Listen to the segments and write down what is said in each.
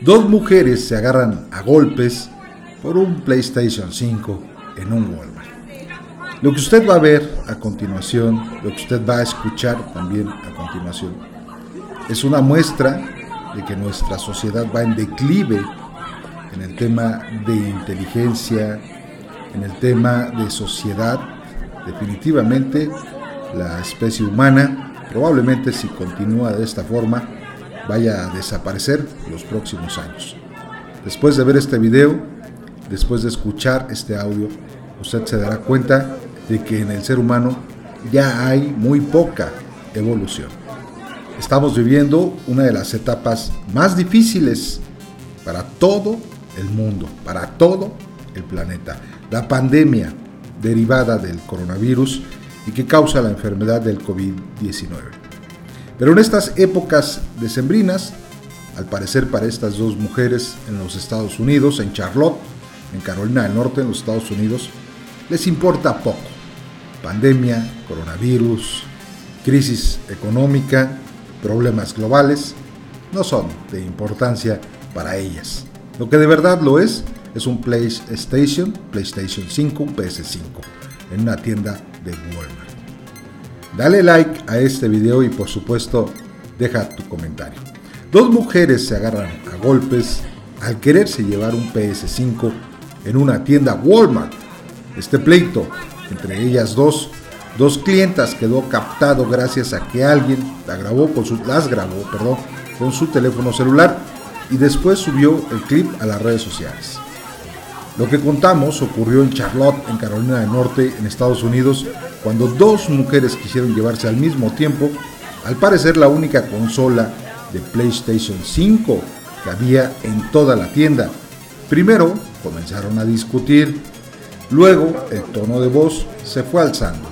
Dos mujeres se agarran a golpes por un PlayStation 5 en un Walmart. Lo que usted va a ver a continuación, lo que usted va a escuchar también a continuación, es una muestra de que nuestra sociedad va en declive en el tema de inteligencia, en el tema de sociedad. Definitivamente la especie humana probablemente si continúa de esta forma vaya a desaparecer los próximos años. Después de ver este video, después de escuchar este audio, usted se dará cuenta de que en el ser humano ya hay muy poca evolución. Estamos viviendo una de las etapas más difíciles para todo el mundo, para todo el planeta. La pandemia derivada del coronavirus y que causa la enfermedad del COVID-19. Pero en estas épocas decembrinas, al parecer para estas dos mujeres en los Estados Unidos, en Charlotte, en Carolina del Norte, en los Estados Unidos, les importa poco. Pandemia, coronavirus, crisis económica, problemas globales, no son de importancia para ellas. Lo que de verdad lo es es un PlayStation, PlayStation 5, un PS5, en una tienda de Walmart. Dale like a este video y por supuesto deja tu comentario. Dos mujeres se agarran a golpes al quererse llevar un PS5 en una tienda Walmart. Este pleito entre ellas dos, dos clientas quedó captado gracias a que alguien la grabó con su, las grabó perdón, con su teléfono celular y después subió el clip a las redes sociales. Lo que contamos ocurrió en Charlotte, en Carolina del Norte, en Estados Unidos, cuando dos mujeres quisieron llevarse al mismo tiempo, al parecer la única consola de PlayStation 5 que había en toda la tienda. Primero comenzaron a discutir, luego el tono de voz se fue alzando.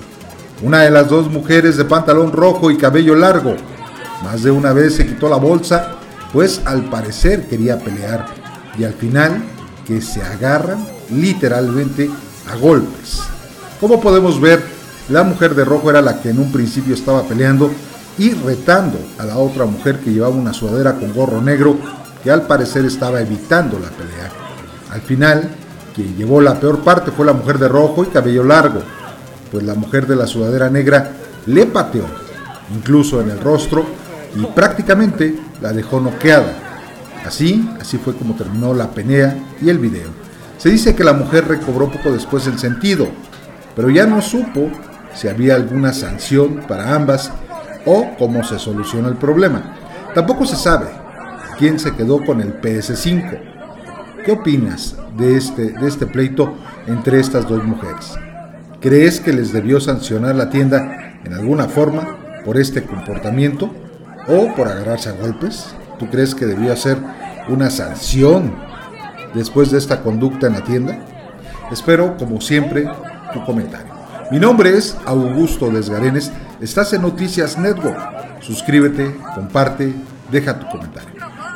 Una de las dos mujeres de pantalón rojo y cabello largo, más de una vez se quitó la bolsa pues al parecer quería pelear y al final que se agarran literalmente a golpes. Como podemos ver, la mujer de rojo era la que en un principio estaba peleando y retando a la otra mujer que llevaba una sudadera con gorro negro que al parecer estaba evitando la pelea. Al final, quien llevó la peor parte fue la mujer de rojo y cabello largo, pues la mujer de la sudadera negra le pateó, incluso en el rostro, y prácticamente la dejó noqueada. Así, así fue como terminó la pelea y el video. Se dice que la mujer recobró poco después el sentido, pero ya no supo si había alguna sanción para ambas o cómo se solucionó el problema. Tampoco se sabe quién se quedó con el PS5. ¿Qué opinas de este, de este pleito entre estas dos mujeres? ¿Crees que les debió sancionar la tienda en alguna forma por este comportamiento? o por agarrarse a golpes? ¿Tú crees que debió hacer una sanción después de esta conducta en la tienda? Espero, como siempre, tu comentario. Mi nombre es Augusto Desgarenes, estás en Noticias Network. Suscríbete, comparte, deja tu comentario.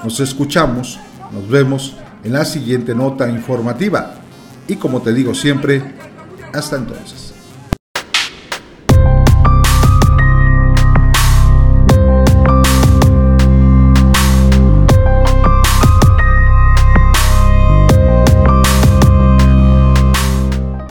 Nos escuchamos, nos vemos en la siguiente nota informativa. Y como te digo siempre, hasta entonces.